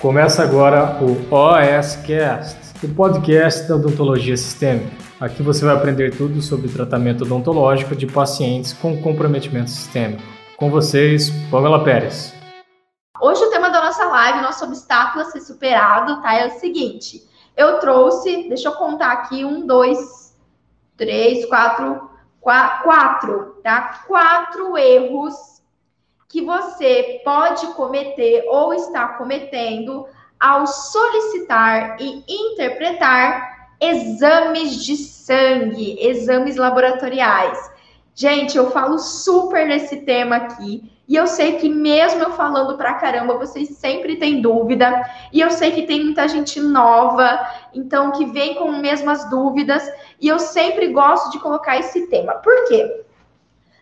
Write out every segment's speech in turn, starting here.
Começa agora o OSCast, o podcast da odontologia sistêmica. Aqui você vai aprender tudo sobre tratamento odontológico de pacientes com comprometimento sistêmico. Com vocês, Pamela Pérez. Hoje o tema da nossa live, nosso obstáculo a ser superado, tá? É o seguinte: eu trouxe, deixa eu contar aqui, um, dois, três, quatro, quatro, tá? Quatro erros que você pode cometer ou está cometendo ao solicitar e interpretar exames de sangue, exames laboratoriais. Gente, eu falo super nesse tema aqui. E eu sei que mesmo eu falando pra caramba, vocês sempre têm dúvida. E eu sei que tem muita gente nova, então que vem com mesmas dúvidas. E eu sempre gosto de colocar esse tema. Por quê?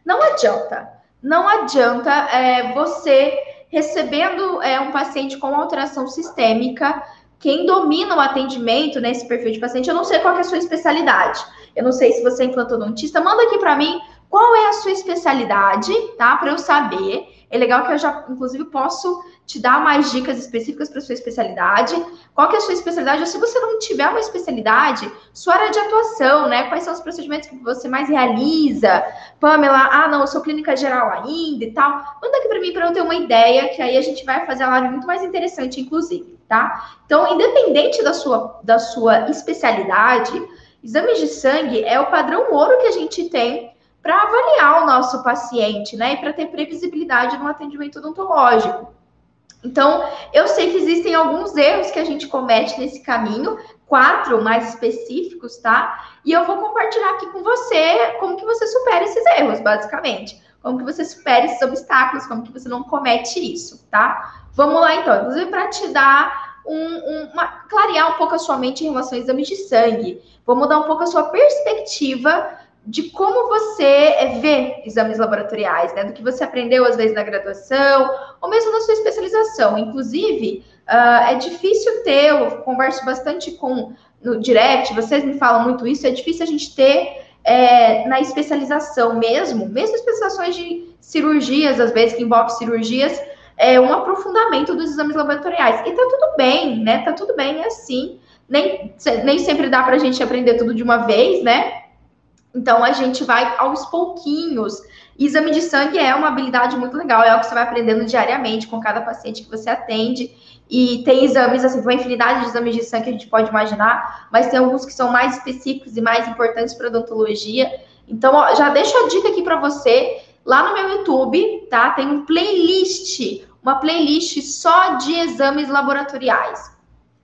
Não adianta. Não adianta é, você recebendo é, um paciente com alteração sistêmica, quem domina o atendimento nesse né, perfil de paciente, eu não sei qual é a sua especialidade. Eu não sei se você é implantodontista, manda aqui para mim qual é a sua especialidade, tá? Para eu saber. É legal que eu já, inclusive, posso te dar mais dicas específicas para sua especialidade. Qual que é a sua especialidade? Ou se você não tiver uma especialidade, sua área de atuação, né? Quais são os procedimentos que você mais realiza? Pamela, ah, não, eu sou clínica geral ainda e tal. Manda aqui para mim para eu ter uma ideia, que aí a gente vai fazer a live muito mais interessante, inclusive, tá? Então, independente da sua, da sua especialidade, exames de sangue é o padrão ouro que a gente tem para avaliar o nosso paciente, né? E para ter previsibilidade no atendimento odontológico. Então, eu sei que existem alguns erros que a gente comete nesse caminho, quatro mais específicos, tá? E eu vou compartilhar aqui com você como que você supera esses erros, basicamente. Como que você supera esses obstáculos, como que você não comete isso, tá? Vamos lá então, inclusive para te dar um, um, uma, clarear um pouco a sua mente em relação a exames de sangue. Vou mudar um pouco a sua perspectiva de como você é, vê exames laboratoriais, né? Do que você aprendeu às vezes na graduação, ou mesmo na sua especialização. Inclusive, uh, é difícil ter, eu converso bastante com no direct, vocês me falam muito isso, é difícil a gente ter é, na especialização mesmo, mesmo especializações de cirurgias, às vezes, que envolve cirurgias, é um aprofundamento dos exames laboratoriais. E tá tudo bem, né? Tá tudo bem, é assim. Nem, nem sempre dá pra gente aprender tudo de uma vez, né? Então a gente vai aos pouquinhos. Exame de sangue é uma habilidade muito legal, é algo que você vai aprendendo diariamente com cada paciente que você atende. E tem exames, assim, uma infinidade de exames de sangue que a gente pode imaginar, mas tem alguns que são mais específicos e mais importantes para odontologia. Então, ó, já deixo a dica aqui para você. Lá no meu YouTube, tá? Tem um playlist, uma playlist só de exames laboratoriais.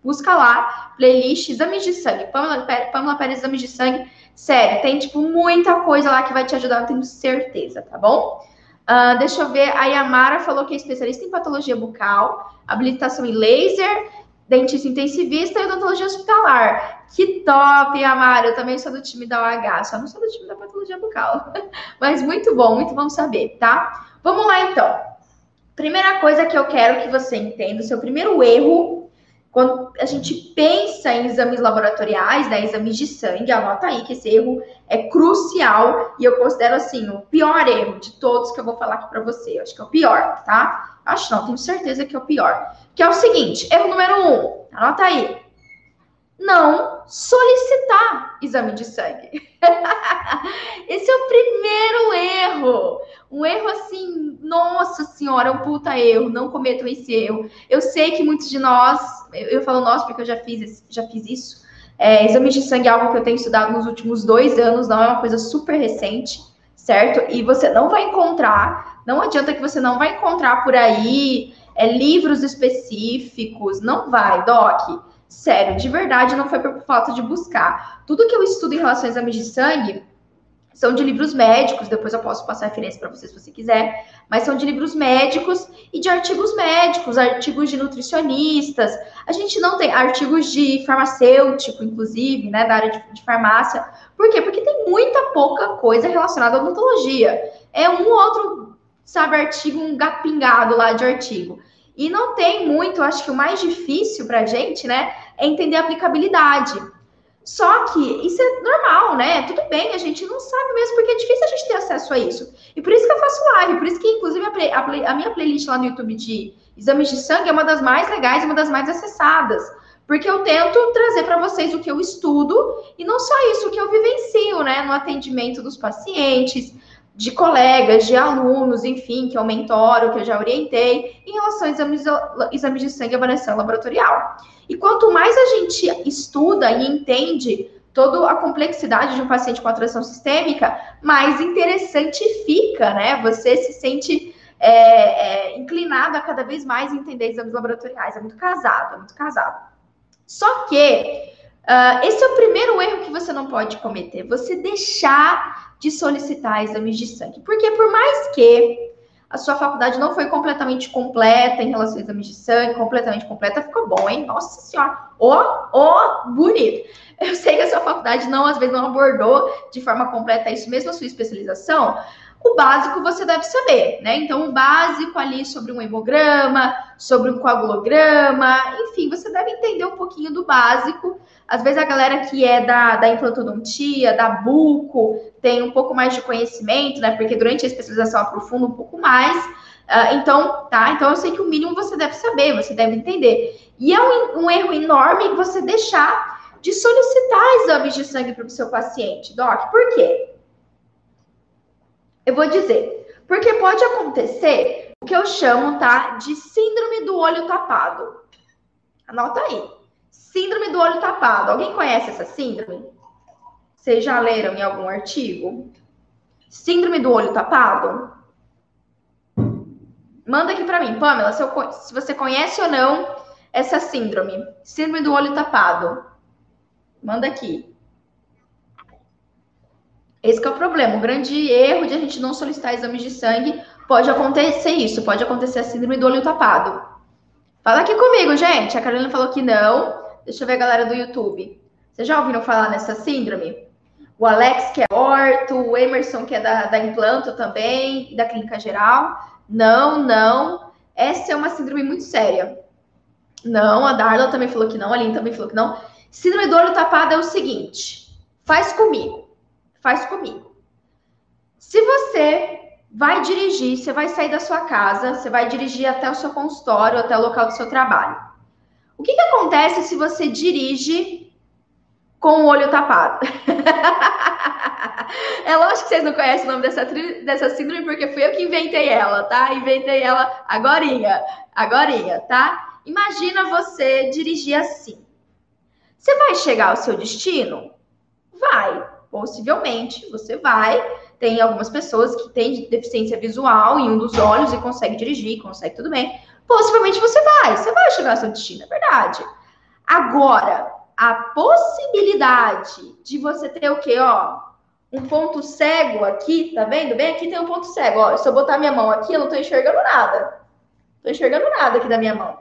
Busca lá, playlist exames de sangue. Pamela, Pamela Pérez, exames de sangue Sério, tem, tipo, muita coisa lá que vai te ajudar, eu tenho certeza, tá bom? Uh, deixa eu ver, a Yamara falou que é especialista em patologia bucal, habilitação em laser, dentista intensivista e odontologia hospitalar. Que top, Yamara! Eu também sou do time da OH, só não sou do time da patologia bucal. Mas muito bom, muito bom saber, tá? Vamos lá, então. Primeira coisa que eu quero que você entenda, o seu primeiro erro quando a gente pensa em exames laboratoriais, né, exames de sangue, anota aí que esse erro é crucial e eu considero assim o pior erro de todos que eu vou falar aqui para você. Eu acho que é o pior, tá? Acho não, tenho certeza que é o pior. Que é o seguinte, erro número um, anota aí. Não solicitar exame de sangue. Esse é o primeiro erro. Um erro assim, nossa senhora, um puta erro. Não cometam esse erro. Eu sei que muitos de nós, eu, eu falo nós porque eu já fiz, já fiz isso. É, exame de sangue é algo que eu tenho estudado nos últimos dois anos, não é uma coisa super recente, certo? E você não vai encontrar, não adianta que você não vai encontrar por aí é, livros específicos, não vai, Doc. Sério, de verdade, não foi por falta de buscar. Tudo que eu estudo em relação a exames de sangue são de livros médicos, depois eu posso passar referência para você se você quiser, mas são de livros médicos e de artigos médicos, artigos de nutricionistas. A gente não tem artigos de farmacêutico, inclusive, né, da área de, de farmácia. Por quê? Porque tem muita pouca coisa relacionada à odontologia. É um outro, sabe, artigo, um gapingado lá de artigo. E não tem muito, acho que o mais difícil para a gente, né, é entender a aplicabilidade. Só que isso é normal, né? Tudo bem, a gente não sabe mesmo, porque é difícil a gente ter acesso a isso. E por isso que eu faço live, por isso que, inclusive, a, a, a minha playlist lá no YouTube de exames de sangue é uma das mais legais, uma das mais acessadas. Porque eu tento trazer para vocês o que eu estudo e não só isso, o que eu vivencio, né? No atendimento dos pacientes, de colegas, de alunos, enfim, que eu mentoro, que eu já orientei, em relação a exames, exames de sangue e avaliação laboratorial. E quanto mais a gente estuda e entende toda a complexidade de um paciente com atração sistêmica, mais interessante fica, né? Você se sente é, é, inclinado a cada vez mais entender exames laboratoriais. É muito casado, é muito casado. Só que uh, esse é o primeiro erro que você não pode cometer. Você deixar de solicitar exames de sangue. Porque por mais que a sua faculdade não foi completamente completa em relação a exames de sangue, completamente completa, ficou bom, hein? Nossa senhora, ó, oh, ó, oh, bonito. Eu sei que a sua faculdade não, às vezes, não abordou de forma completa isso, mesmo a sua especialização, o básico você deve saber, né? Então, o básico ali sobre um hemograma, sobre um coagulograma, enfim, você deve entender um pouquinho do básico. Às vezes a galera que é da, da implantodontia, da buco, tem um pouco mais de conhecimento, né? Porque durante a especialização aprofunda um pouco mais. Uh, então, tá? Então eu sei que o mínimo você deve saber, você deve entender. E é um, um erro enorme você deixar de solicitar exames de sangue para o seu paciente, Doc. Por quê? Eu vou dizer, porque pode acontecer o que eu chamo, tá, de síndrome do olho tapado. Anota aí. Síndrome do olho tapado. Alguém conhece essa síndrome? Vocês já leram em algum artigo? Síndrome do olho tapado? Manda aqui para mim, Pamela, se, eu, se você conhece ou não essa síndrome. Síndrome do olho tapado. Manda aqui. Esse é o problema. O grande erro de a gente não solicitar exames de sangue pode acontecer isso, pode acontecer a síndrome do olho tapado. Fala aqui comigo, gente. A Carolina falou que não. Deixa eu ver a galera do YouTube. Vocês já ouviram falar nessa síndrome? O Alex, que é orto, o Emerson, que é da, da implanto também, da clínica geral. Não, não. Essa é uma síndrome muito séria. Não, a Darla também falou que não, a Aline também falou que não. Síndrome do olho tapado é o seguinte: faz comigo faz comigo. Se você vai dirigir, você vai sair da sua casa, você vai dirigir até o seu consultório, até o local do seu trabalho. O que, que acontece se você dirige com o olho tapado? é lógico que vocês não conhecem o nome dessa, dessa síndrome, porque fui eu que inventei ela, tá? Inventei ela agorinha, agorinha, tá? Imagina você dirigir assim. Você vai chegar ao seu destino? Vai. Possivelmente você vai. Tem algumas pessoas que têm deficiência visual em um dos olhos e consegue dirigir, consegue tudo bem. Possivelmente você vai, você vai chegar ao seu destino, é verdade. Agora, a possibilidade de você ter o quê, ó? Um ponto cego aqui, tá vendo? Bem aqui tem um ponto cego, ó. Se eu botar minha mão aqui, eu não tô enxergando nada. Tô enxergando nada aqui da minha mão.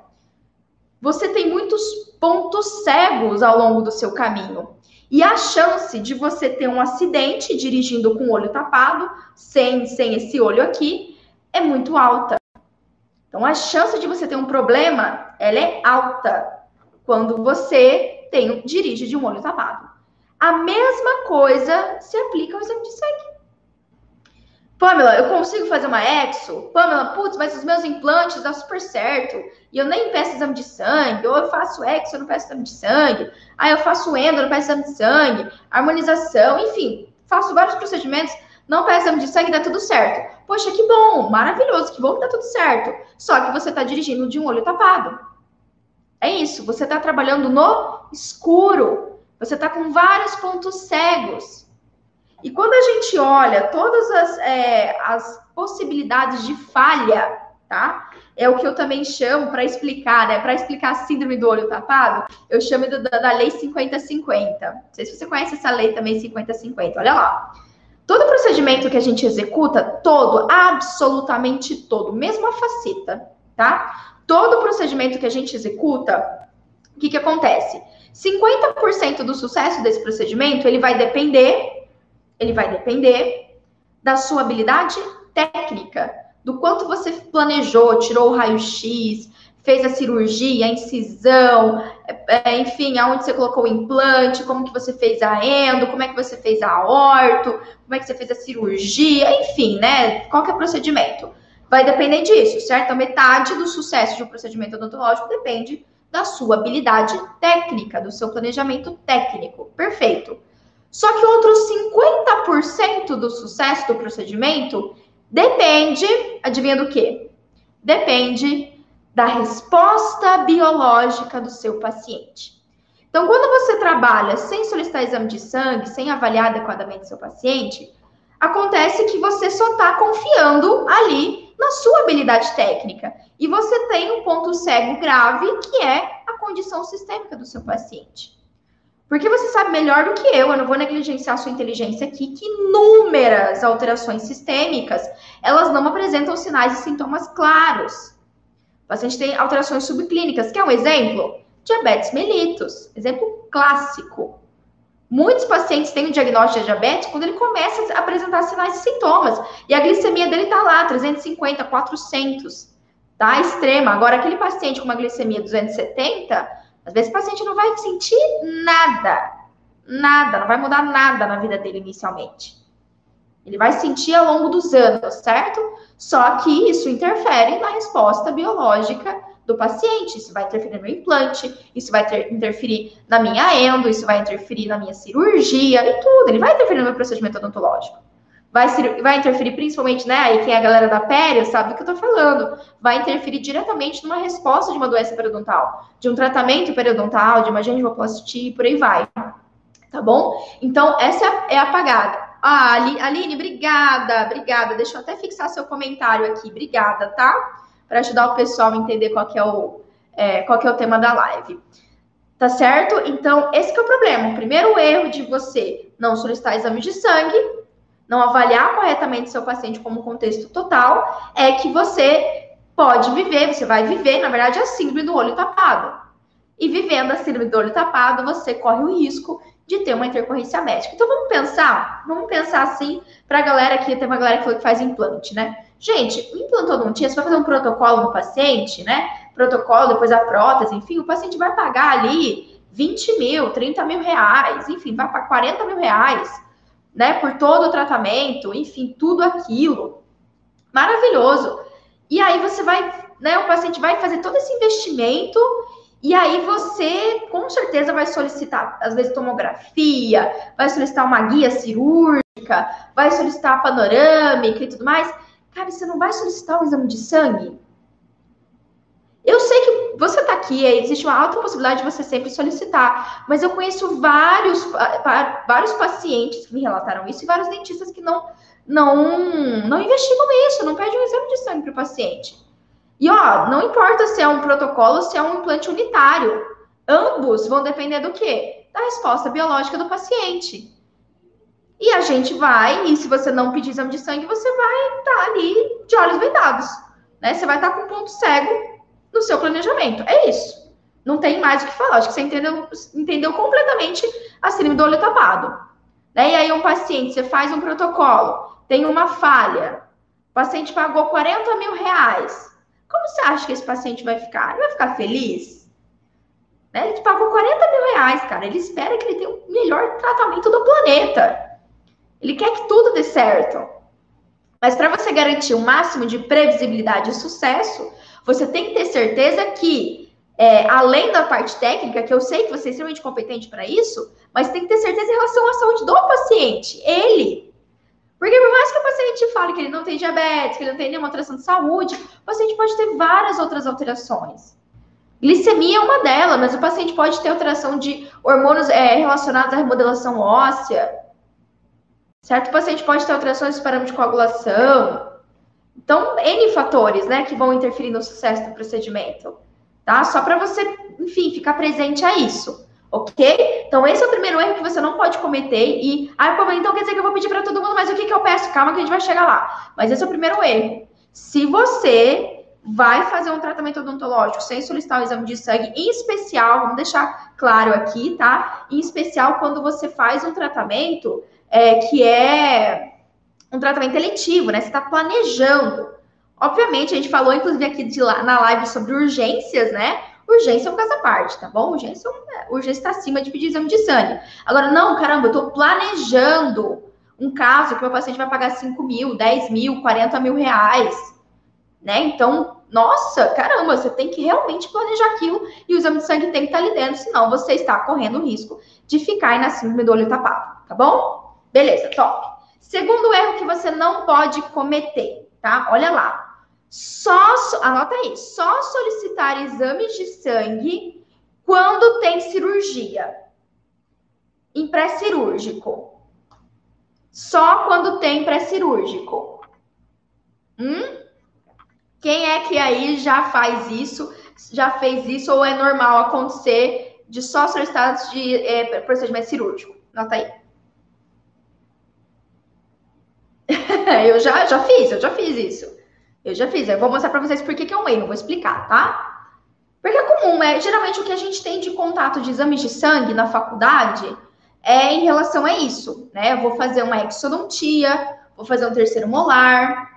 Você tem muitos pontos cegos ao longo do seu caminho. E a chance de você ter um acidente dirigindo com o olho tapado, sem, sem esse olho aqui, é muito alta. Então, a chance de você ter um problema, ela é alta quando você tem, dirige de um olho tapado. A mesma coisa se aplica ao exame de sangue. Pamela, eu consigo fazer uma exo? Pamela, putz, mas os meus implantes dá super certo. E eu nem peço exame de sangue. Ou eu faço exo, eu não peço exame de sangue. Aí eu faço endo, eu não peço exame de sangue. Harmonização, enfim. Faço vários procedimentos, não peço exame de sangue, dá tudo certo. Poxa, que bom, maravilhoso, que bom que dá tudo certo. Só que você está dirigindo de um olho tapado. É isso, você está trabalhando no escuro. Você está com vários pontos cegos. E quando a gente olha todas as, é, as possibilidades de falha, tá? É o que eu também chamo para explicar, né? Para explicar a síndrome do olho tapado, eu chamo da, da lei 50-50. Não sei se você conhece essa lei também 50-50. Olha lá. Todo procedimento que a gente executa, todo, absolutamente todo, mesmo a faceta, tá? Todo procedimento que a gente executa, o que, que acontece? 50% do sucesso desse procedimento, ele vai depender ele vai depender da sua habilidade técnica, do quanto você planejou, tirou o raio-x, fez a cirurgia, a incisão, é, é, enfim, aonde você colocou o implante, como que você fez a endo, como é que você fez a orto, como é que você fez a cirurgia, enfim, né? Qual que é o procedimento? Vai depender disso, certo? A metade do sucesso de um procedimento odontológico depende da sua habilidade técnica, do seu planejamento técnico. Perfeito. Só que outros 50% do sucesso do procedimento depende, adivinha do quê? Depende da resposta biológica do seu paciente. Então, quando você trabalha sem solicitar exame de sangue, sem avaliar adequadamente seu paciente, acontece que você só está confiando ali na sua habilidade técnica. E você tem um ponto cego grave, que é a condição sistêmica do seu paciente. Porque você sabe melhor do que eu, eu não vou negligenciar a sua inteligência aqui, que inúmeras alterações sistêmicas, elas não apresentam sinais e sintomas claros. O paciente tem alterações subclínicas. Quer um exemplo? Diabetes mellitus, exemplo clássico. Muitos pacientes têm o diagnóstico de diabetes quando ele começa a apresentar sinais e sintomas. E a glicemia dele está lá, 350, 400. Tá? Extrema. Agora, aquele paciente com uma glicemia 270, às vezes o paciente não vai sentir nada. Nada, não vai mudar nada na vida dele inicialmente. Ele vai sentir ao longo dos anos, certo? Só que isso interfere na resposta biológica do paciente. Isso vai interferir no implante, isso vai ter, interferir na minha endo, isso vai interferir na minha cirurgia e tudo. Ele vai interferir no meu procedimento odontológico. Vai, vai interferir principalmente, né? Aí quem é a galera da pele sabe do que eu tô falando. Vai interferir diretamente numa resposta de uma doença periodontal, de um tratamento periodontal, de uma gengivoplastia por aí vai. Tá bom? Então, essa é a apagada. Ah, Aline, obrigada, obrigada. Deixa eu até fixar seu comentário aqui. Obrigada, tá? Para ajudar o pessoal a entender qual que é o, é, qual que é o tema da live. Tá certo? Então, esse é o problema. O primeiro erro de você não solicitar exame de sangue, não avaliar corretamente seu paciente como contexto total, é que você pode viver, você vai viver, na verdade, a síndrome do olho tapado. E vivendo a síndrome do olho tapado, você corre o risco de ter uma intercorrência médica. Então vamos pensar, vamos pensar assim para a galera que tem uma galera que falou que faz implante, né? Gente, implantodontia, você vai fazer um protocolo no paciente, né? Protocolo, depois a prótese, enfim, o paciente vai pagar ali 20 mil, 30 mil reais, enfim, vai para 40 mil reais, né? Por todo o tratamento, enfim, tudo aquilo. Maravilhoso. E aí você vai, né? O paciente vai fazer todo esse investimento e aí você, com certeza, vai solicitar, às vezes, tomografia, vai solicitar uma guia cirúrgica, vai solicitar panorâmica e tudo mais. Cara, você não vai solicitar um exame de sangue? Eu sei que você está aqui, existe uma alta possibilidade de você sempre solicitar, mas eu conheço vários, vários pacientes que me relataram isso e vários dentistas que não, não, não investigam isso, não pedem um exame de sangue para o paciente. E ó, não importa se é um protocolo ou se é um implante unitário. Ambos vão depender do quê? Da resposta biológica do paciente. E a gente vai, e se você não pedir exame de sangue, você vai estar tá ali de olhos vendados. Né? Você vai estar tá com um ponto cego no seu planejamento. É isso. Não tem mais o que falar. Acho que você entendeu, entendeu completamente a síndrome do olho tapado. Né? E aí, um paciente, você faz um protocolo, tem uma falha, o paciente pagou 40 mil reais. Como você acha que esse paciente vai ficar? Ele vai ficar feliz? Né? Ele pagou 40 mil reais, cara. Ele espera que ele tenha o melhor tratamento do planeta. Ele quer que tudo dê certo. Mas para você garantir o máximo de previsibilidade e sucesso, você tem que ter certeza que, é, além da parte técnica, que eu sei que você é extremamente competente para isso, mas tem que ter certeza em relação à saúde do paciente. Ele, porque por mais que o paciente fale que ele não tem diabetes, que ele não tem nenhuma alteração de saúde, o paciente pode ter várias outras alterações. Glicemia é uma delas, mas o paciente pode ter alteração de hormônios é, relacionados à remodelação óssea. Certo? O paciente pode ter alterações de parâmetro de coagulação. Então, N fatores, né, que vão interferir no sucesso do procedimento. Tá? Só para você, enfim, ficar presente a isso ok? Então, esse é o primeiro erro que você não pode cometer. E, ah, pô, então quer dizer que eu vou pedir para todo mundo, mas o que, que eu peço? Calma que a gente vai chegar lá. Mas esse é o primeiro erro. Se você vai fazer um tratamento odontológico sem solicitar o exame de sangue, em especial, vamos deixar claro aqui, tá? Em especial quando você faz um tratamento é, que é um tratamento eletivo, né? Você está planejando Obviamente, a gente falou, inclusive, aqui de na live sobre urgências, né? Urgência é um caso à parte, tá bom? Urgência, é, urgência está acima de pedir exame de sangue. Agora, não, caramba, eu estou planejando um caso que meu paciente vai pagar 5 mil, 10 mil, 40 mil reais, né? Então, nossa, caramba, você tem que realmente planejar aquilo e o exame de sangue tem que estar ali dentro, senão você está correndo o risco de ficar aí na síndrome do olho tapado, tá bom? Beleza, top. Segundo erro que você não pode cometer, tá? Olha lá. Só, anota aí, só solicitar exames de sangue quando tem cirurgia. Em pré-cirúrgico. Só quando tem pré-cirúrgico. Hum? Quem é que aí já faz isso, já fez isso, ou é normal acontecer de só solicitados de é, procedimento cirúrgico? Nota aí. eu já, já fiz, eu já fiz isso. Eu já fiz. Eu vou mostrar para vocês por que, que é um erro, vou explicar, tá? Porque é comum, é geralmente o que a gente tem de contato de exames de sangue na faculdade é em relação a isso, né? Eu vou fazer uma exodontia, vou fazer um terceiro molar,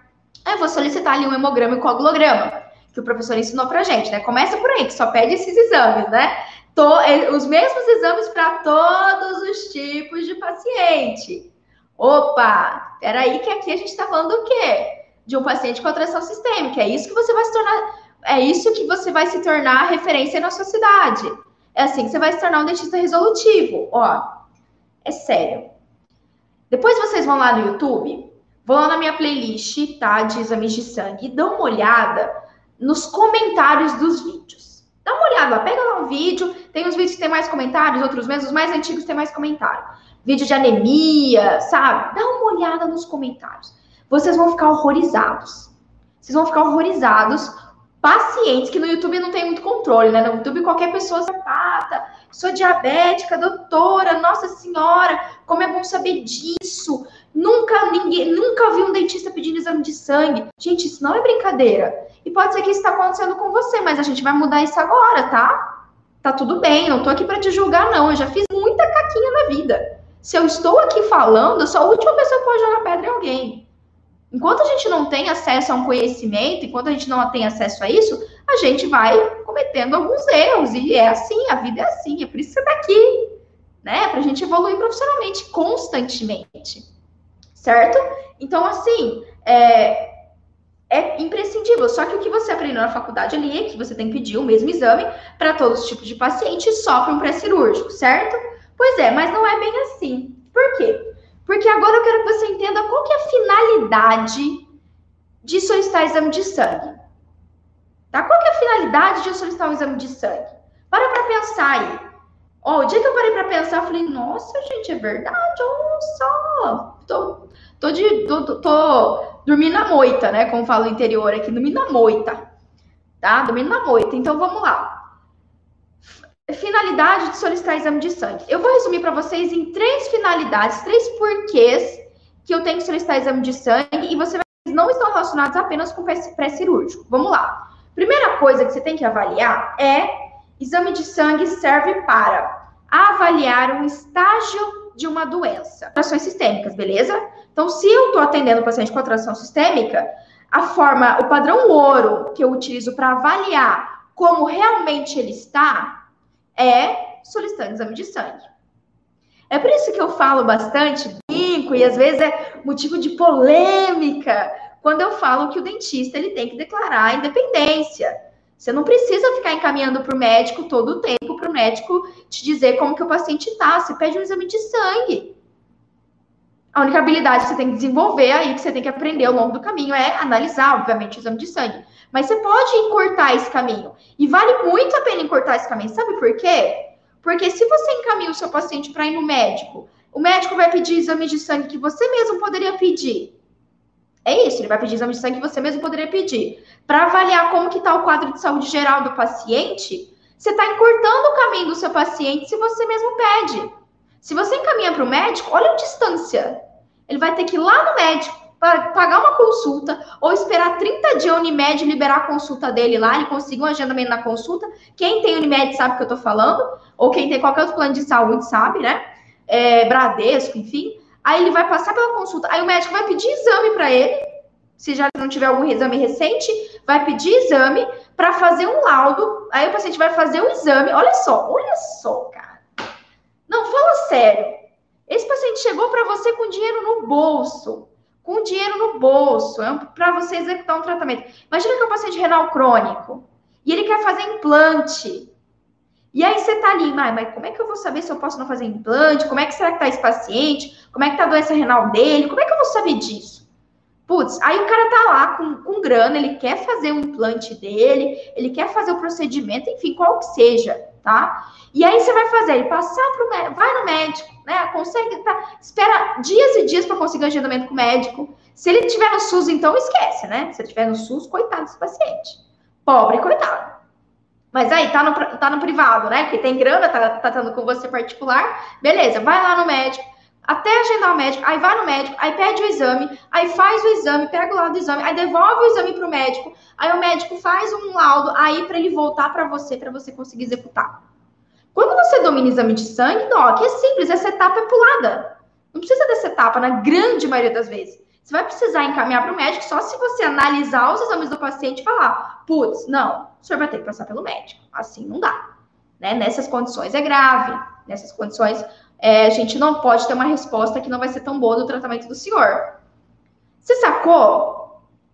Aí eu vou solicitar ali um hemograma e coagulograma, que o professor ensinou pra gente, né? Começa por aí, que só pede esses exames, né? Tô, é, os mesmos exames para todos os tipos de paciente. Opa, peraí que aqui a gente está falando do quê? De um paciente com atração sistêmica. É isso que você vai se tornar, é isso que você vai se tornar referência na sua cidade. É assim que você vai se tornar um dentista resolutivo. Ó, é sério. Depois vocês vão lá no YouTube, Vão lá na minha playlist, tá? De exames de sangue e dão uma olhada nos comentários dos vídeos. Dá uma olhada, pega lá um vídeo. Tem uns vídeos que tem mais comentários, outros menos. Os mais antigos tem mais comentário. Vídeo de anemia, sabe? Dá uma olhada nos comentários. Vocês vão ficar horrorizados. Vocês vão ficar horrorizados. Pacientes que no YouTube não tem muito controle, né? No YouTube qualquer pessoa se pata. Sou diabética, doutora, nossa senhora, como é bom saber disso. Nunca ninguém, nunca vi um dentista pedindo exame de sangue. Gente, isso não é brincadeira. E pode ser que isso está acontecendo com você, mas a gente vai mudar isso agora, tá? Tá tudo bem, não tô aqui para te julgar, não. Eu já fiz muita caquinha na vida. Se eu estou aqui falando, eu sou a última pessoa que pode jogar pedra em alguém. Enquanto a gente não tem acesso a um conhecimento, enquanto a gente não tem acesso a isso, a gente vai cometendo alguns erros. E é assim, a vida é assim. É por isso que você tá aqui, né? Pra gente evoluir profissionalmente constantemente certo? Então, assim, é, é imprescindível. Só que o que você aprendeu na faculdade ali é que você tem que pedir o mesmo exame para todos os tipos de pacientes, só para um pré-cirúrgico, certo? Pois é, mas não é bem assim. Por quê? Porque agora eu quero que você entenda qual que é a finalidade de solicitar exame de sangue. Tá? Qual que é a finalidade de eu solicitar um exame de sangue? Para para pensar aí. Ó, o dia que eu parei para pensar, eu falei, nossa, gente, é verdade, olha só. Tô Tô, de, tô, tô, dormindo na moita, né? Como fala o interior aqui, dormindo na moita. Tá? Dormindo na moita. Então vamos lá. Finalidade de solicitar exame de sangue. Eu vou resumir para vocês em três finalidades, três porquês que eu tenho que solicitar exame de sangue e você não estão relacionados apenas com pré-cirúrgico. Vamos lá. Primeira coisa que você tem que avaliar é exame de sangue serve para avaliar um estágio de uma doença. Ações sistêmicas, beleza? Então, se eu estou atendendo o paciente com atração sistêmica, a forma, o padrão ouro que eu utilizo para avaliar como realmente ele está é solicitando exame de sangue. É por isso que eu falo bastante, brinco, e às vezes é motivo de polêmica, quando eu falo que o dentista ele tem que declarar a independência. Você não precisa ficar encaminhando para o médico todo o tempo para o médico te dizer como que o paciente está. Você pede um exame de sangue. A única habilidade que você tem que desenvolver aí, que você tem que aprender ao longo do caminho, é analisar, obviamente, o exame de sangue. Mas você pode encurtar esse caminho. E vale muito a pena encurtar esse caminho. Sabe por quê? Porque se você encaminha o seu paciente para ir no médico, o médico vai pedir exame de sangue que você mesmo poderia pedir. É isso, ele vai pedir exame de sangue que você mesmo poderia pedir. Para avaliar como que está o quadro de saúde geral do paciente, você está encurtando o caminho do seu paciente se você mesmo pede. Se você encaminha para o médico, olha a distância ele vai ter que ir lá no médico para pagar uma consulta ou esperar 30 dias a Unimed liberar a consulta dele lá, ele conseguir um agendamento na consulta. Quem tem Unimed sabe o que eu tô falando, ou quem tem qualquer outro plano de saúde sabe, né? É, Bradesco, enfim. Aí ele vai passar pela consulta, aí o médico vai pedir exame para ele, se já não tiver algum exame recente, vai pedir exame para fazer um laudo. Aí o paciente vai fazer o exame. Olha só, olha só, cara. Não, fala sério. Esse paciente chegou para você com dinheiro no bolso. Com dinheiro no bolso, é para você executar um tratamento. Imagina que é um paciente renal crônico e ele quer fazer implante. E aí você tá ali, mas, mas como é que eu vou saber se eu posso não fazer implante? Como é que será que tá esse paciente? Como é que tá a doença renal dele? Como é que eu vou saber disso? Putz, aí o cara tá lá com, com grana, ele quer fazer o implante dele, ele quer fazer o procedimento, enfim, qual que seja, tá? E aí você vai fazer, ele passar pro médico, vai no médico, né? Consegue, tá, espera dias e dias para conseguir um agendamento com o médico. Se ele tiver no SUS, então esquece, né? Se ele tiver no SUS, coitado desse paciente. Pobre, coitado. Mas aí, tá no, tá no privado, né? Porque tem grana, tá, tá tratando com você particular. Beleza, vai lá no médico até agendar o médico, aí vai no médico, aí pede o exame, aí faz o exame, pega o laudo do exame, aí devolve o exame para o médico, aí o médico faz um laudo aí para ele voltar para você, para você conseguir executar. Quando você domina exame de sangue, Doc, é simples, essa etapa é pulada. Não precisa dessa etapa, na grande maioria das vezes. Você vai precisar encaminhar para o médico só se você analisar os exames do paciente e falar, putz, não, o senhor vai ter que passar pelo médico. Assim não dá. Né? Nessas condições é grave. Nessas condições é, a gente não pode ter uma resposta que não vai ser tão boa no tratamento do senhor. Você sacou?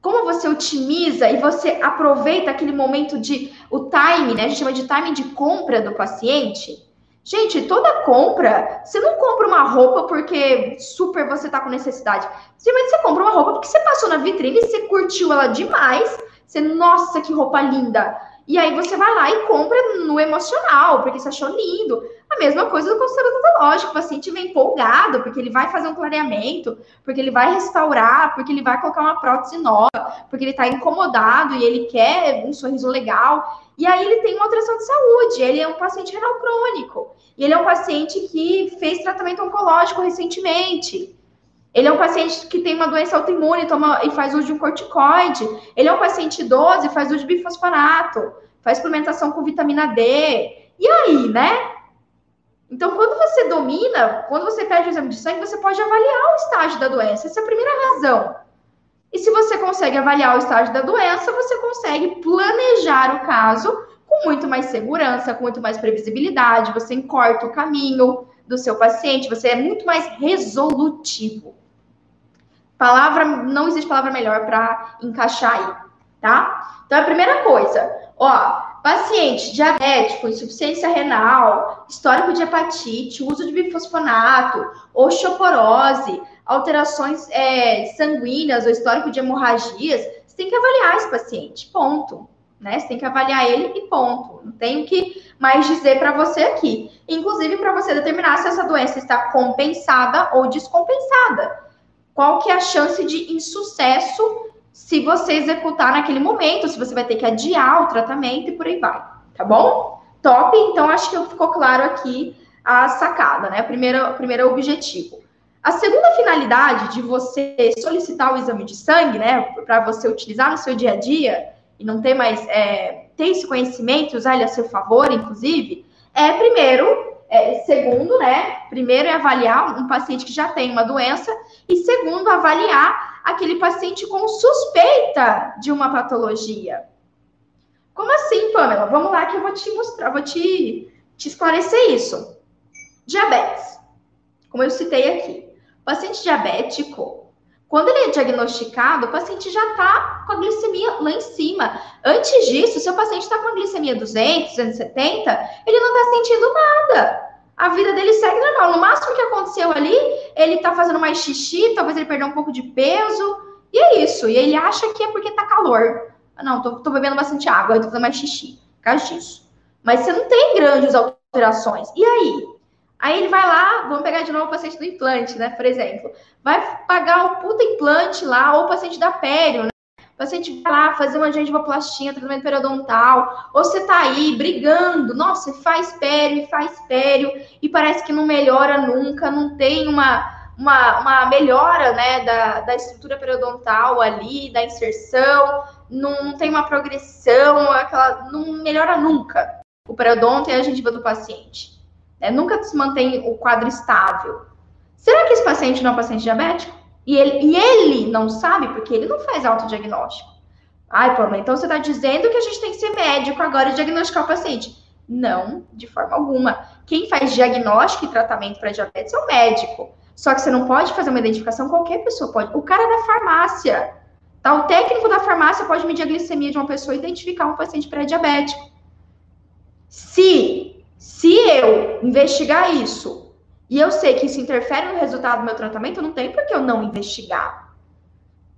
Como você otimiza e você aproveita aquele momento de o time, né? A gente chama de time de compra do paciente. Gente, toda compra, você não compra uma roupa porque super você tá com necessidade. Simplesmente você compra uma roupa porque você passou na vitrine, você curtiu ela demais. Você, nossa, que roupa linda. E aí você vai lá e compra no emocional, porque você achou lindo. A mesma coisa do consultório odontológico, o paciente vem empolgado, porque ele vai fazer um clareamento, porque ele vai restaurar, porque ele vai colocar uma prótese nova, porque ele está incomodado e ele quer um sorriso legal. E aí ele tem uma alteração de saúde, ele é um paciente renal crônico, ele é um paciente que fez tratamento oncológico recentemente. Ele é um paciente que tem uma doença autoimune toma, e faz uso de um corticoide. Ele é um paciente idoso e faz uso de bifosfonato. Faz suplementação com vitamina D. E aí, né? Então, quando você domina, quando você pede o exame de sangue, você pode avaliar o estágio da doença. Essa é a primeira razão. E se você consegue avaliar o estágio da doença, você consegue planejar o caso com muito mais segurança, com muito mais previsibilidade. Você encorta o caminho do seu paciente, você é muito mais resolutivo. Palavra, não existe palavra melhor para encaixar aí, tá? Então, a primeira coisa, ó, paciente diabético, insuficiência renal, histórico de hepatite, uso de bifosfonato, osteoporose, alterações é, sanguíneas ou histórico de hemorragias, você tem que avaliar esse paciente, ponto. Né? Você tem que avaliar ele e ponto. Não tenho que mais dizer para você aqui. Inclusive, para você determinar se essa doença está compensada ou descompensada qual que é a chance de insucesso se você executar naquele momento, se você vai ter que adiar o tratamento e por aí vai, tá bom? Top, então acho que ficou claro aqui a sacada, né? O primeiro, primeiro objetivo. A segunda finalidade de você solicitar o exame de sangue, né, para você utilizar no seu dia a dia e não ter mais, é, ter esse conhecimento, usar ele a seu favor, inclusive, é primeiro é, segundo, né? Primeiro é avaliar um paciente que já tem uma doença, e segundo, avaliar aquele paciente com suspeita de uma patologia. Como assim, Pamela? Vamos lá que eu vou te mostrar, vou te, te esclarecer isso. Diabetes. Como eu citei aqui. Paciente diabético, quando ele é diagnosticado, o paciente já está com a glicemia lá em cima. Antes disso, se o paciente está com a glicemia 200, 270, ele não está sentindo nada. A vida dele segue normal. No máximo que aconteceu ali, ele está fazendo mais xixi, talvez ele perdeu um pouco de peso, e é isso. E ele acha que é porque está calor. Não, tô, tô bebendo bastante água, tô fazendo mais xixi, por causa disso. Mas você não tem grandes alterações. E aí? Aí ele vai lá, vamos pegar de novo o paciente do implante, né? Por exemplo, vai pagar o puta implante lá, ou o paciente da pério, né? O paciente vai lá fazer uma gengivoplastia, tratamento periodontal, ou você tá aí brigando, nossa, faz pério, faz pério, e parece que não melhora nunca, não tem uma, uma, uma melhora, né, da, da estrutura periodontal ali, da inserção, não, não tem uma progressão, aquela, não melhora nunca o periodonto e a gengiva do paciente. É, nunca se mantém o quadro estável. Será que esse paciente não é um paciente diabético? E ele, e ele não sabe porque ele não faz autodiagnóstico. Ai, pô, então você está dizendo que a gente tem que ser médico agora e diagnosticar o paciente. Não, de forma alguma. Quem faz diagnóstico e tratamento para diabetes é o médico. Só que você não pode fazer uma identificação, qualquer pessoa pode. O cara da farmácia, tá? O técnico da farmácia pode medir a glicemia de uma pessoa e identificar um paciente pré-diabético. Se, se eu investigar isso e eu sei que isso interfere no resultado do meu tratamento, não tem por que eu não investigar.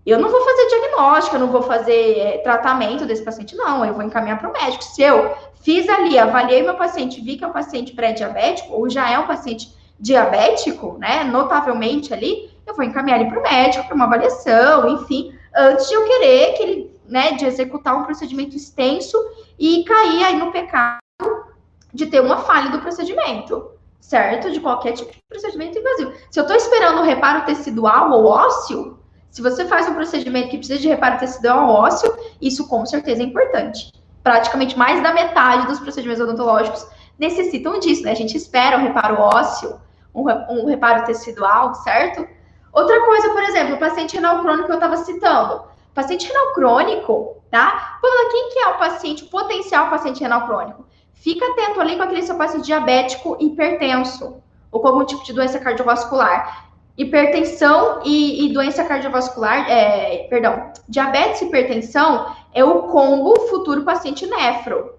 Eu não vou fazer diagnóstico, eu não vou fazer é, tratamento desse paciente, não. Eu vou encaminhar para o médico. Se eu fiz ali, avaliei meu paciente, vi que é um paciente pré-diabético, ou já é um paciente diabético, né, notavelmente ali, eu vou encaminhar ele para o médico para uma avaliação, enfim, antes de eu querer que ele, né, de executar um procedimento extenso e cair aí no pecado de ter uma falha do procedimento, certo? De qualquer tipo de procedimento invasivo. Se eu estou esperando o reparo tecidual ou ósseo, se você faz um procedimento que precisa de reparo tecidual ou ósseo, isso com certeza é importante. Praticamente mais da metade dos procedimentos odontológicos necessitam disso, né? A gente espera o reparo ósseo, um, um reparo tecidual, certo? Outra coisa, por exemplo, o paciente renal crônico que eu estava citando. Paciente renal crônico, tá? Quem que é o paciente, o potencial paciente renal crônico? Fica atento ali com aquele seu paciente diabético hipertenso ou com algum tipo de doença cardiovascular. Hipertensão e, e doença cardiovascular, é, perdão, diabetes e hipertensão é o combo futuro paciente nefro,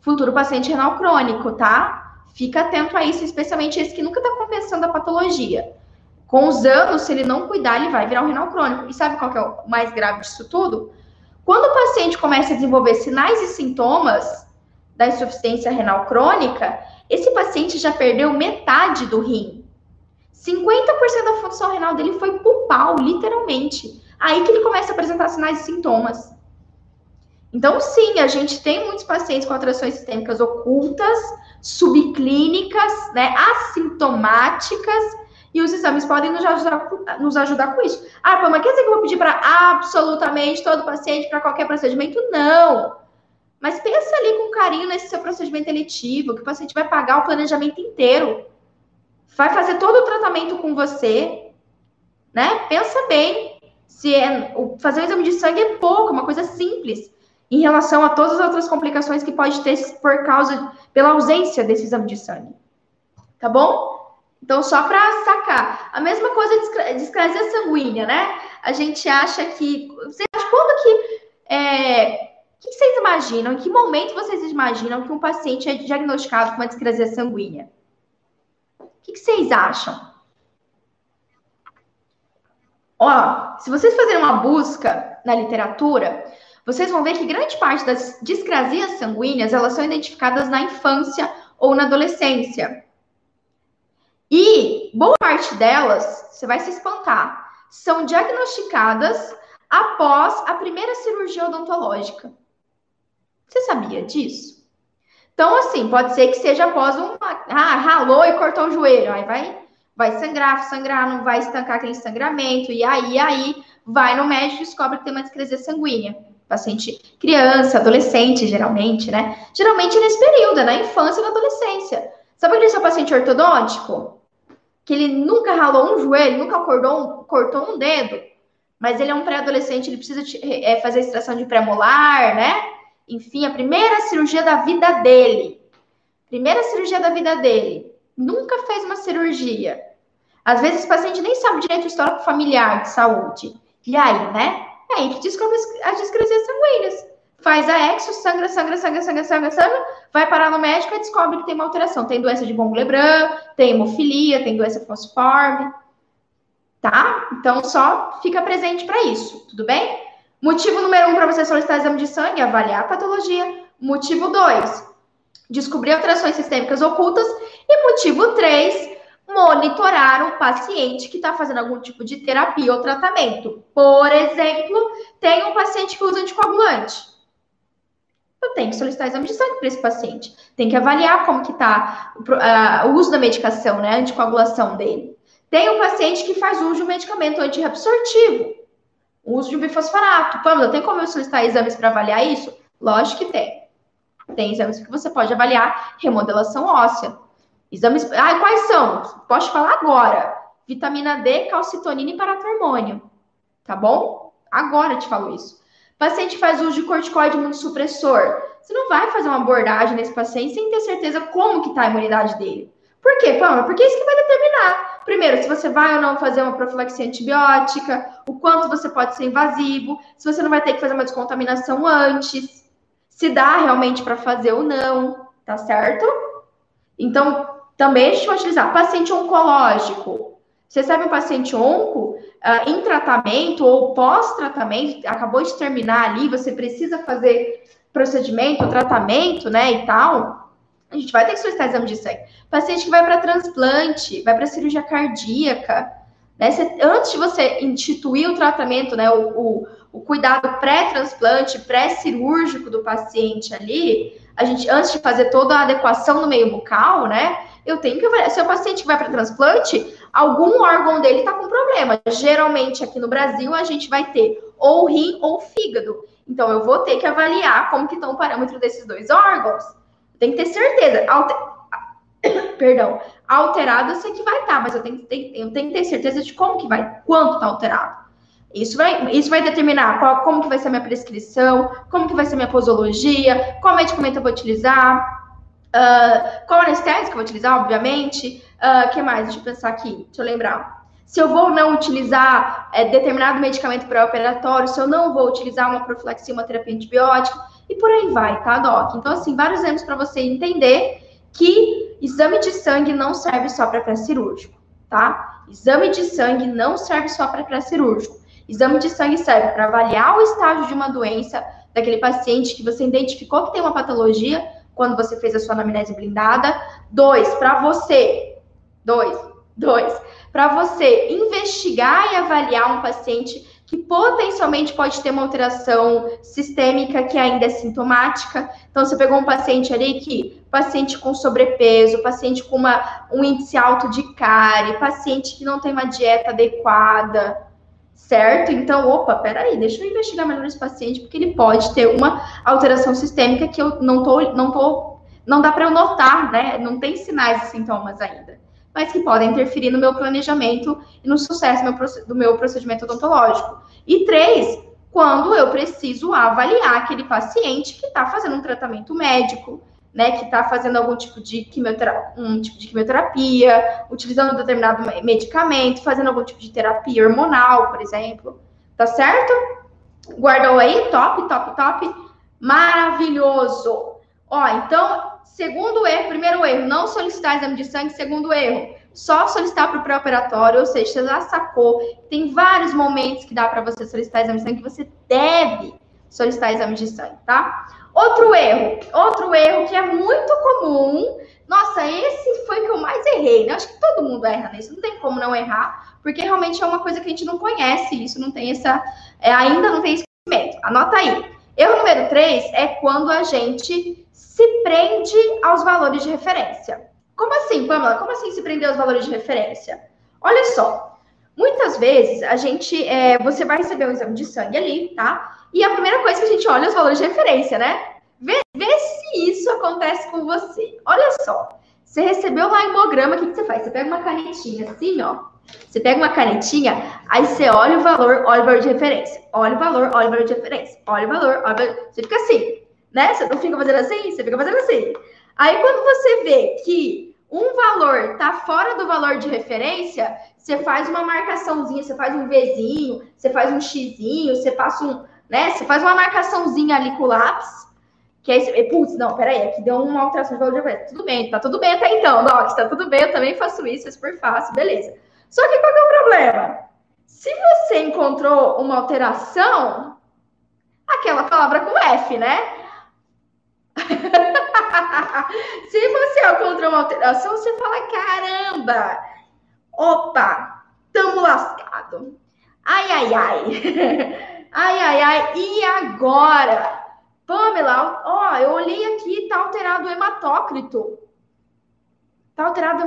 futuro paciente renal crônico, tá? Fica atento a isso, especialmente esse que nunca está compensando a patologia. Com os anos, se ele não cuidar, ele vai virar um renal crônico. E sabe qual que é o mais grave disso tudo? Quando o paciente começa a desenvolver sinais e sintomas da insuficiência renal crônica, esse paciente já perdeu metade do rim. 50% da função renal dele foi pro literalmente. Aí que ele começa a apresentar sinais e sintomas. Então, sim, a gente tem muitos pacientes com atrações sistêmicas ocultas, subclínicas, né, assintomáticas, e os exames podem nos ajudar, nos ajudar com isso. Ah, mas quer dizer que eu vou pedir para absolutamente todo paciente para qualquer procedimento? Não. Mas pensa ali com carinho nesse seu procedimento eletivo, que o paciente vai pagar o planejamento inteiro. Vai fazer todo o tratamento com você, né? Pensa bem. Se é, fazer um exame de sangue é pouco, uma coisa simples, em relação a todas as outras complicações que pode ter por causa, pela ausência desse exame de sangue. Tá bom? Então, só para sacar. A mesma coisa de discrasia sanguínea, né? A gente acha que. Você acha quando que. É, o que vocês imaginam? Em que momento vocês imaginam que um paciente é diagnosticado com uma discrasia sanguínea? O que vocês acham? Ó, se vocês fizerem uma busca na literatura, vocês vão ver que grande parte das discrasias sanguíneas elas são identificadas na infância ou na adolescência. E boa parte delas, você vai se espantar, são diagnosticadas após a primeira cirurgia odontológica. Você sabia disso? Então, assim, pode ser que seja após uma. Ah, ralou e cortou o joelho. Aí vai, vai sangrar, sangrar, não vai estancar aquele sangramento. E aí, aí, vai no médico e descobre que tem uma discresia sanguínea. Paciente criança, adolescente, geralmente, né? Geralmente nesse período, na infância e na adolescência. Sabe aquele seu paciente ortodôntico? Que ele nunca ralou um joelho, nunca cortou, cortou um dedo, mas ele é um pré-adolescente, ele precisa é, fazer extração de pré-molar, né? Enfim, a primeira cirurgia da vida dele. Primeira cirurgia da vida dele. Nunca fez uma cirurgia. Às vezes o paciente nem sabe direito o histórico familiar de saúde. E aí, né? É aí que descobre as discresias sanguíneas. Faz a exo, sangra, sangra, sangra, sangra, sangra, sangra, vai parar no médico e descobre que tem uma alteração. Tem doença de von Lebrun, tem hemofilia, tem doença falciforme. Tá? Então, só fica presente para isso, tudo bem? Motivo número um para você solicitar exame de sangue, avaliar a patologia. Motivo dois, descobrir alterações sistêmicas ocultas. E motivo três, monitorar um paciente que está fazendo algum tipo de terapia ou tratamento. Por exemplo, tem um paciente que usa anticoagulante. Eu tenho que solicitar exame de sangue para esse paciente. Tem que avaliar como que está uh, o uso da medicação, né, a anticoagulação dele. Tem um paciente que faz uso de um medicamento antirreabsortivo o uso de um bifosfonato. Pamela, tem como eu solicitar exames para avaliar isso? Lógico que tem. Tem exames que você pode avaliar remodelação óssea. Exames. Ah, quais são? Posso falar agora. vitamina D, calcitonina e paratormônio. Tá bom? Agora eu te falo isso. Paciente faz uso de corticoide imunossupressor. Você não vai fazer uma abordagem nesse paciente sem ter certeza como que está a imunidade dele. Por quê, Pamela? Porque é isso que vai determinar. Primeiro, se você vai ou não fazer uma profilaxia antibiótica, o quanto você pode ser invasivo, se você não vai ter que fazer uma descontaminação antes, se dá realmente para fazer ou não, tá certo? Então, também a gente vai utilizar paciente oncológico. Você sabe um paciente onco uh, em tratamento ou pós-tratamento, acabou de terminar ali, você precisa fazer procedimento, tratamento, né, e tal. A gente vai ter que solicitar exame de sangue. Paciente que vai para transplante, vai para cirurgia cardíaca, né? Você, antes de você instituir o tratamento, né, o, o, o cuidado pré-transplante, pré-cirúrgico do paciente ali, a gente, antes de fazer toda a adequação no meio bucal, né, eu tenho que avaliar. Se o paciente vai para transplante, algum órgão dele está com problema. Geralmente, aqui no Brasil, a gente vai ter ou rim ou fígado. Então, eu vou ter que avaliar como que estão o parâmetro desses dois órgãos. Tem que ter certeza. Perdão. Alterado eu sei que vai estar, tá, mas eu tenho, eu tenho que ter certeza de como que vai, quanto está alterado. Isso vai, isso vai determinar qual, como que vai ser a minha prescrição, como que vai ser a minha posologia, qual medicamento eu vou utilizar, uh, qual anestésico eu vou utilizar, obviamente. O uh, ah, que mais? Deixa eu pensar aqui, deixa eu lembrar. Se eu vou ou não utilizar é, determinado medicamento pré-operatório, se eu não vou utilizar uma profilaxia, uma terapia antibiótica, e por aí vai, tá, Doc? Então, assim, vários exemplos para você entender que exame de sangue não serve só para pré-cirúrgico, tá? Exame de sangue não serve só para pré-cirúrgico. Exame de sangue serve para avaliar o estágio de uma doença daquele paciente que você identificou que tem uma patologia quando você fez a sua anamnese blindada. Dois, para você. Dois, dois. Para você investigar e avaliar um paciente que potencialmente pode ter uma alteração sistêmica que ainda é sintomática. Então, você pegou um paciente ali que, paciente com sobrepeso, paciente com uma, um índice alto de cárie, paciente que não tem uma dieta adequada, certo? Então, opa, peraí, deixa eu investigar melhor esse paciente, porque ele pode ter uma alteração sistêmica que eu não tô, não tô, não dá para eu notar, né? Não tem sinais e sintomas ainda, mas que podem interferir no meu planejamento e no sucesso do meu procedimento odontológico. E três, quando eu preciso avaliar aquele paciente que está fazendo um tratamento médico, né, que está fazendo algum tipo de, um tipo de quimioterapia, utilizando determinado medicamento, fazendo algum tipo de terapia hormonal, por exemplo. Tá certo? Guardou aí? Top, top, top. Maravilhoso. Ó, então, segundo erro, primeiro erro, não solicitar exame de sangue. Segundo erro, só solicitar para o pré-operatório, ou seja, você já sacou. Tem vários momentos que dá para você solicitar exame de sangue que você deve solicitar exame de sangue, tá? Outro erro, outro erro que é muito comum. Nossa, esse foi que eu mais errei, né? Acho que todo mundo erra nisso, não tem como não errar, porque realmente é uma coisa que a gente não conhece, isso não tem essa, é, ainda não tem esse conhecimento. Anota aí. Erro número 3 é quando a gente se prende aos valores de referência. Como assim, Pamela? Como assim se prender aos valores de referência? Olha só, muitas vezes a gente, é, você vai receber um exame de sangue ali, tá? E a primeira coisa que a gente olha é os valores de referência, né? Vê, vê se isso acontece com você. Olha só. Você recebeu lá hemograma, o que, que você faz? Você pega uma canetinha assim, ó. Você pega uma canetinha, aí você olha o valor, olha o valor de referência. Olha o valor, olha o valor de referência. Olha o valor, olha o valor. Você fica assim, né? Você não fica fazendo assim, você fica fazendo assim. Aí quando você vê que um valor tá fora do valor de referência, você faz uma marcaçãozinha, você faz um Vzinho, você faz um Xzinho, você passa um, né? Você faz uma marcaçãozinha ali com o lápis, que aí, putz, não, peraí, aqui deu uma alteração de valor de referência. Tudo bem, tá tudo bem até então, Doc, tá tudo bem, eu também faço isso, é super fácil, beleza. Só que qual que é o problema? Se você encontrou uma alteração, aquela palavra com F, né? Se você encontrou uma alteração, você fala: caramba, opa, tamo lascado. Ai, ai, ai. Ai, ai, ai. E agora? Pamela, ó, eu olhei aqui, tá alterado o hematócrito. Tá alterado o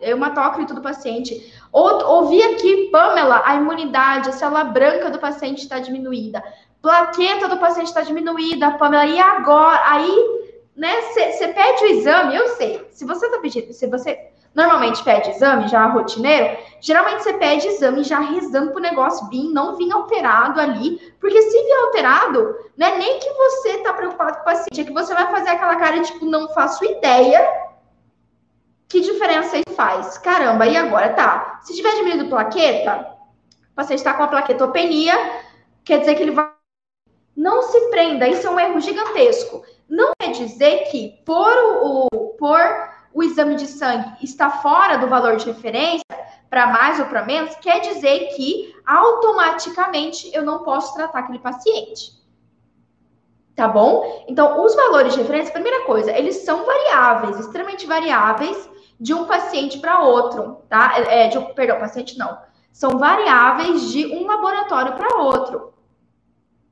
hematócrito do paciente. Ouvi aqui, Pamela, a imunidade, a célula branca do paciente está diminuída. Plaqueta do paciente está diminuída, Pamela. E agora? Aí, né, você pede o exame, eu sei. Se você tá pedindo, se você normalmente pede exame já rotineiro, geralmente você pede exame já rezando pro negócio vir, não vir alterado ali, porque se vir alterado, não é nem que você tá preocupado com o paciente, é que você vai fazer aquela cara tipo, não faço ideia que diferença isso faz. Caramba, e agora? Tá, se tiver diminuído plaqueta, o paciente está com a plaquetopenia, quer dizer que ele vai não se prenda, isso é um erro gigantesco. Não quer dizer que por o, por o exame de sangue está fora do valor de referência, para mais ou para menos, quer dizer que automaticamente eu não posso tratar aquele paciente. Tá bom? Então, os valores de referência, primeira coisa, eles são variáveis, extremamente variáveis de um paciente para outro, tá? É, de, perdão, paciente não. São variáveis de um laboratório para outro.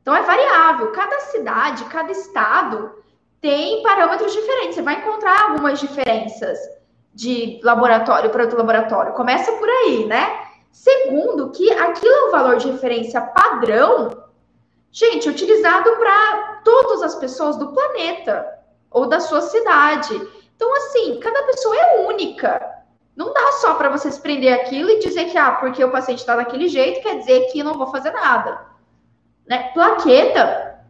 Então é variável. Cada cidade, cada estado tem parâmetros diferentes. Você vai encontrar algumas diferenças de laboratório para outro laboratório. Começa por aí, né? Segundo, que aquilo é um valor de referência padrão, gente, utilizado para todas as pessoas do planeta ou da sua cidade. Então, assim, cada pessoa é única. Não dá só para você se prender aquilo e dizer que, ah, porque o paciente está daquele jeito, quer dizer que não vou fazer nada. Né? Plaqueta,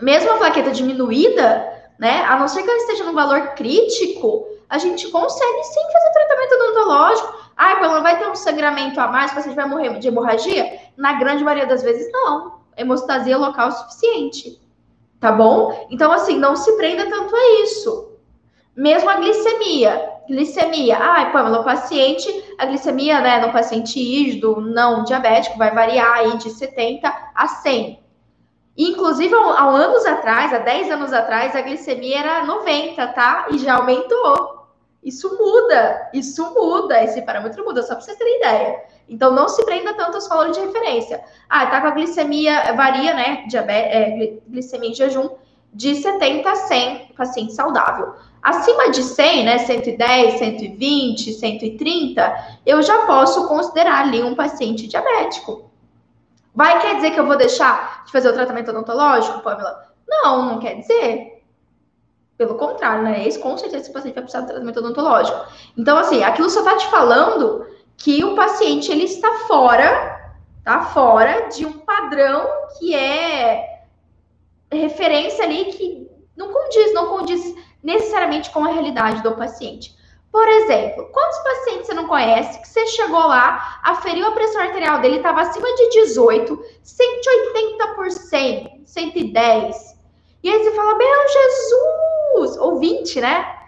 mesmo a plaqueta diminuída, né? A não ser que ela esteja no valor crítico, a gente consegue sim fazer tratamento odontológico. Ah, quando vai ter um sangramento a mais, o paciente vai morrer de hemorragia? Na grande maioria das vezes, não. Hemostasia local é suficiente. Tá bom? Então, assim, não se prenda tanto a isso. Mesmo a glicemia. Glicemia. Ah, Pamela, o paciente, a glicemia, né, no paciente ígido, não diabético, vai variar aí de 70 a 100. Inclusive, há anos atrás, há 10 anos atrás, a glicemia era 90, tá? E já aumentou. Isso muda, isso muda, esse parâmetro muda, só para vocês terem ideia. Então, não se prenda tanto aos valores de referência. Ah, tá com a glicemia, varia, né? Diabetes, é, glicemia em jejum, de 70 a 100, paciente saudável. Acima de 100, né, 110, 120, 130, eu já posso considerar ali um paciente diabético. Vai quer dizer que eu vou deixar de fazer o tratamento odontológico, Pamela? Não, não quer dizer. Pelo contrário, né? Esse com certeza esse paciente vai precisar de tratamento odontológico. Então, assim, aquilo só tá te falando que o paciente ele está fora, tá fora de um padrão que é referência ali que não condiz, não condiz necessariamente com a realidade do paciente. Por exemplo, quantos pacientes você não conhece que você chegou lá, aferiu a pressão arterial dele, estava acima de 18, 180 por 100, 110. E aí você fala, meu Jesus! Ou 20, né?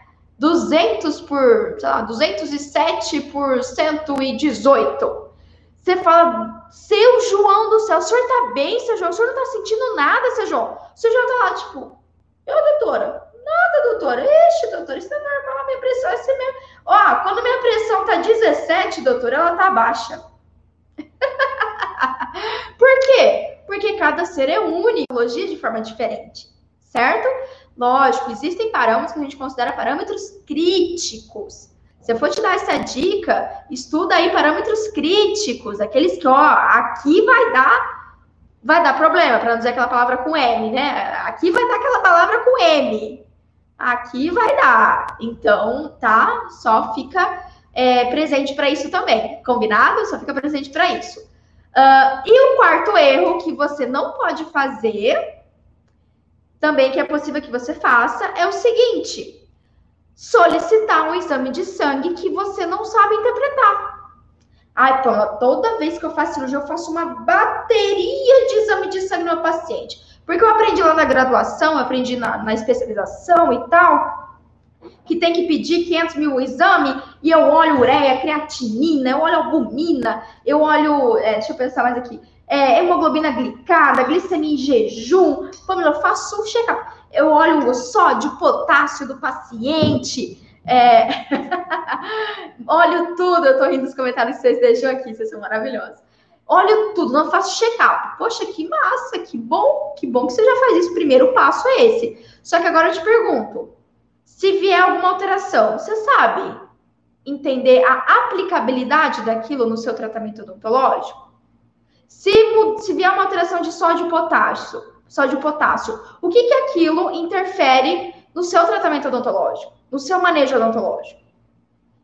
200 por, sei lá, 207 por 118. Você fala, seu João do céu, o senhor tá bem, seu João? O senhor não tá sentindo nada, seu João? O senhor já tá lá, tipo, eu, doutora, nada, doutora. Ixi, doutora, isso é normal, minha pressão é assim mesmo. Ó, quando minha pressão tá 17, doutora, ela tá baixa. Por quê? Porque cada ser é único, logia de forma diferente, certo? Lógico, existem parâmetros que a gente considera parâmetros críticos. Se eu for te dar essa dica, estuda aí parâmetros críticos, aqueles que, ó, aqui vai dar vai dar problema, para não dizer aquela palavra com M, né? Aqui vai dar aquela palavra com M aqui vai dar. Então, tá? Só fica é, presente para isso também. Combinado? Só fica presente para isso. Uh, e o quarto erro que você não pode fazer, também que é possível que você faça, é o seguinte: solicitar um exame de sangue que você não sabe interpretar. Ai, toda vez que eu faço cirurgia, eu faço uma bateria de exame de sangue no paciente. Porque eu aprendi lá na graduação, aprendi na, na especialização e tal, que tem que pedir 500 mil exame e eu olho ureia, creatinina, eu olho albumina, eu olho, é, deixa eu pensar mais aqui, é, hemoglobina glicada, glicemia em jejum, Pamela, eu faço um check-up, eu olho o sódio, potássio do paciente, é... olho tudo, eu tô rindo dos comentários que vocês deixam aqui, vocês são maravilhosos olho tudo, não faço check-up. Poxa, que massa, que bom, que bom que você já faz isso. O primeiro passo é esse. Só que agora eu te pergunto: se vier alguma alteração, você sabe entender a aplicabilidade daquilo no seu tratamento odontológico? Se, se vier uma alteração de sódio e potássio, sódio potássio, o que, que aquilo interfere no seu tratamento odontológico, no seu manejo odontológico?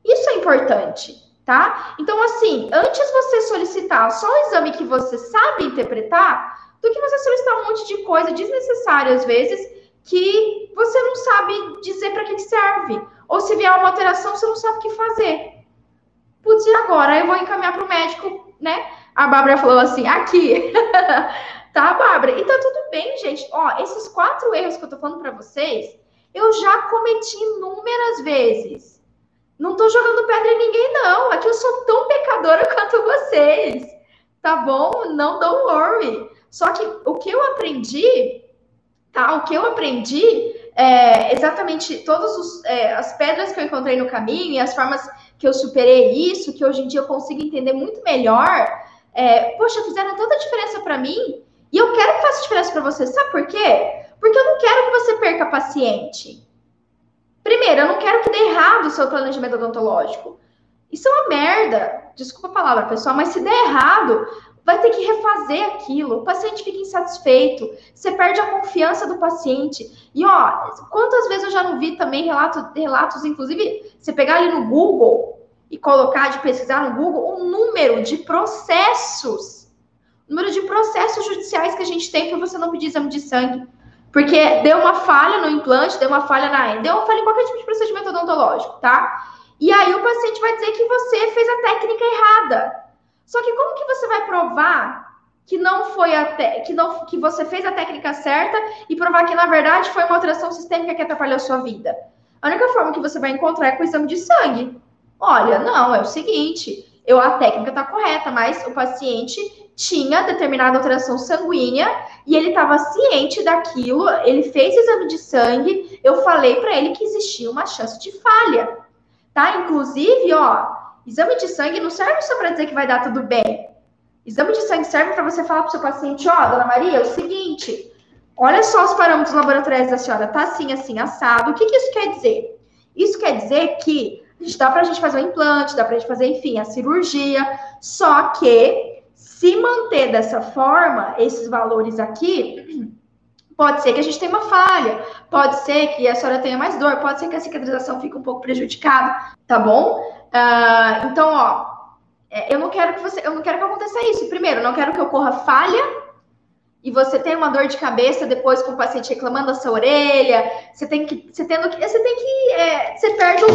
Isso é importante, tá? Então, assim, antes você solicitar só o exame que você sabe interpretar, do que você solicitar um monte de coisa desnecessária às vezes, que você não sabe dizer para que, serve. Ou se vier uma alteração, você não sabe o que fazer. Putz, e agora? Eu vou encaminhar para o médico, né? A Bárbara falou assim, aqui. tá, Bárbara? E tá tudo bem, gente. Ó, esses quatro erros que eu tô falando para vocês, eu já cometi inúmeras vezes. Não tô jogando pedra em ninguém, não. Aqui eu sou tão pecadora quanto vocês. Tá bom? Não don't worry. Só que o que eu aprendi, tá? O que eu aprendi é exatamente todas é, as pedras que eu encontrei no caminho e as formas que eu superei isso, que hoje em dia eu consigo entender muito melhor. É, poxa, fizeram tanta diferença para mim e eu quero que faça diferença para você. Sabe por quê? Porque eu não quero que você perca paciente. Primeiro, eu não quero que dê errado o seu planejamento odontológico. Isso é uma merda. Desculpa a palavra, pessoal, mas se der errado, vai ter que refazer aquilo. O paciente fica insatisfeito. Você perde a confiança do paciente. E ó, quantas vezes eu já não vi também relatos, relatos inclusive, você pegar ali no Google e colocar de pesquisar no Google o número de processos, número de processos judiciais que a gente tem para você não pedir exame de sangue. Porque deu uma falha no implante, deu uma falha na deu uma falha em qualquer tipo de procedimento odontológico, tá? E aí o paciente vai dizer que você fez a técnica errada. Só que como que você vai provar que não foi a que não que você fez a técnica certa e provar que na verdade foi uma alteração sistêmica que atrapalhou a sua vida? A única forma que você vai encontrar é com o exame de sangue. Olha, não, é o seguinte, eu a técnica está correta, mas o paciente tinha determinada alteração sanguínea e ele estava ciente daquilo, ele fez exame de sangue, eu falei para ele que existia uma chance de falha, tá? Inclusive, ó, exame de sangue não serve só para dizer que vai dar tudo bem. Exame de sangue serve para você falar para o seu paciente, ó, dona Maria, é o seguinte, olha só os parâmetros laboratoriais da senhora, tá assim, assim, assado. O que, que isso quer dizer? Isso quer dizer que dá para a gente fazer o implante, dá para a gente fazer, enfim, a cirurgia, só que se manter dessa forma, esses valores aqui, pode ser que a gente tenha uma falha, pode ser que a senhora tenha mais dor, pode ser que a cicatrização fique um pouco prejudicada, tá bom? Uh, então, ó, é, eu não quero que você, eu não quero que aconteça isso. Primeiro, não quero que ocorra falha e você tenha uma dor de cabeça depois com o paciente reclamando da sua orelha, você tem que, você tendo que, você tem que, é, você perde o,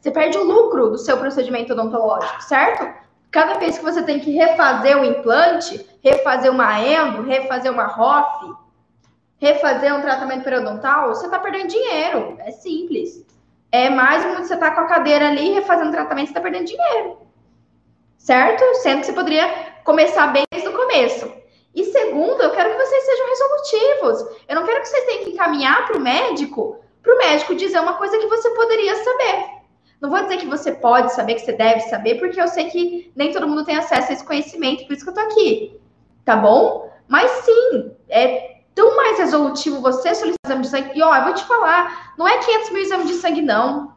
você perde o lucro do seu procedimento odontológico, certo? Cada vez que você tem que refazer o implante, refazer uma endo, refazer uma ROF, refazer um tratamento periodontal, você está perdendo dinheiro. É simples. É mais você está com a cadeira ali refazendo tratamento, você está perdendo dinheiro. Certo? Sendo que você poderia começar bem desde o começo. E segundo, eu quero que vocês sejam resolutivos. Eu não quero que vocês tenham que encaminhar para o médico, para o médico dizer uma coisa que você poderia saber. Não vou dizer que você pode saber, que você deve saber, porque eu sei que nem todo mundo tem acesso a esse conhecimento, por isso que eu tô aqui. Tá bom? Mas sim, é tão mais resolutivo você solicitar exame de sangue. E ó, eu vou te falar, não é 500 mil exames de sangue, não.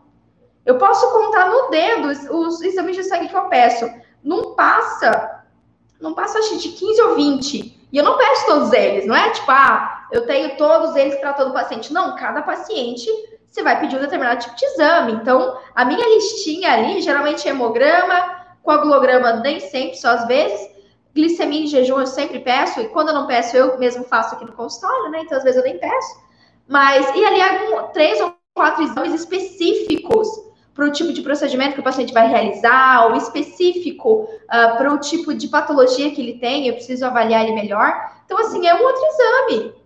Eu posso contar no dedo os, os exames de sangue que eu peço. Não passa, não passa acho de 15 ou 20. E eu não peço todos eles, não é tipo, ah, eu tenho todos eles para todo paciente. Não, cada paciente você vai pedir um determinado tipo de exame. Então, a minha listinha ali, geralmente é hemograma, coagulograma nem sempre, só às vezes. Glicemia em jejum eu sempre peço, e quando eu não peço, eu mesmo faço aqui no consultório, né? Então, às vezes eu nem peço. Mas, e ali algum, três ou quatro exames específicos para o tipo de procedimento que o paciente vai realizar, ou específico uh, para o tipo de patologia que ele tem, eu preciso avaliar ele melhor. Então, assim, é um outro exame.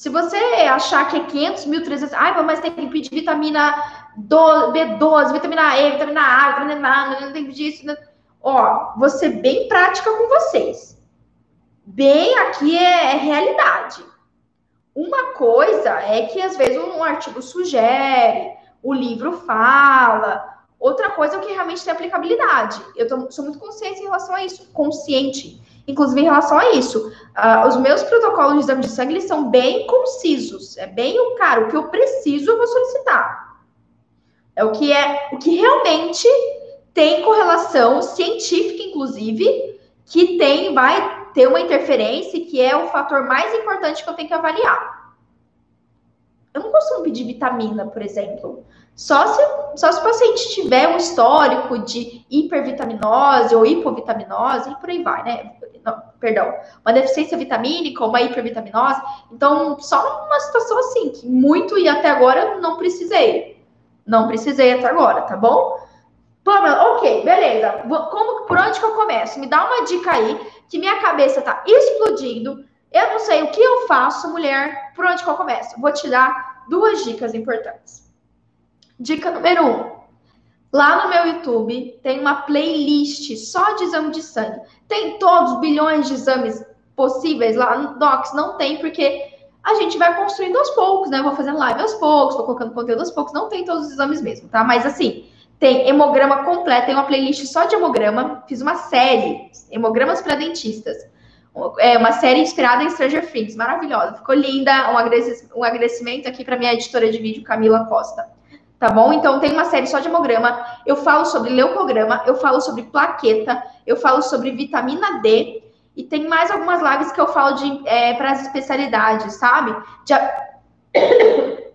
Se você achar que é 500 mil, 300, ai, mas tem que pedir vitamina B12, vitamina E, vitamina A, vitamina A, não tem que pedir isso. Não. Ó, vou ser bem prática com vocês. Bem, aqui é, é realidade. Uma coisa é que às vezes um artigo sugere, o livro fala, outra coisa é o que realmente tem aplicabilidade. Eu tô, sou muito consciente em relação a isso, consciente inclusive em relação a isso. Uh, os meus protocolos de exame de sangue eles são bem concisos. É bem o cara, o que eu preciso, eu vou solicitar. É o que é o que realmente tem correlação científica, inclusive, que tem, vai ter uma interferência, que é o fator mais importante que eu tenho que avaliar. Eu não costumo pedir vitamina, por exemplo. Só se, só se o paciente tiver um histórico de hipervitaminose ou hipovitaminose e por aí vai, né? Não, perdão, uma deficiência vitamínica ou uma hipervitaminose. Então, só uma situação assim, que muito e até agora não precisei. Não precisei até agora, tá bom? Pamela, ok, beleza. Como, por onde que eu começo? Me dá uma dica aí, que minha cabeça tá explodindo. Eu não sei o que eu faço, mulher. Por onde que eu começo? Vou te dar duas dicas importantes. Dica número um. Lá no meu YouTube tem uma playlist só de exame de sangue. Tem todos os bilhões de exames possíveis lá no Docs? Não tem, porque a gente vai construindo aos poucos, né? Eu vou fazendo live aos poucos, vou colocando conteúdo aos poucos. Não tem todos os exames mesmo, tá? Mas assim, tem hemograma completo, tem uma playlist só de hemograma. Fiz uma série, hemogramas para dentistas. É uma série inspirada em Stranger Things, maravilhosa. Ficou linda. Um agradecimento aqui para minha editora de vídeo, Camila Costa. Tá bom? Então tem uma série só de hemograma. Eu falo sobre leucograma, eu falo sobre plaqueta, eu falo sobre vitamina D e tem mais algumas lives que eu falo de é, para as especialidades, sabe? Dia...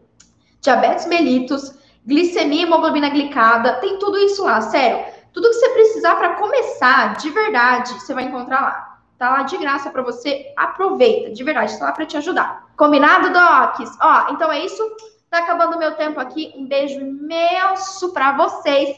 Diabetes mellitus, glicemia, hemoglobina glicada, tem tudo isso lá, sério. Tudo que você precisar para começar, de verdade, você vai encontrar lá. Tá lá de graça para você, aproveita, de verdade, tá lá para te ajudar. Combinado, Docs? Ó, então é isso. Tá acabando meu tempo aqui. Um beijo imenso para vocês.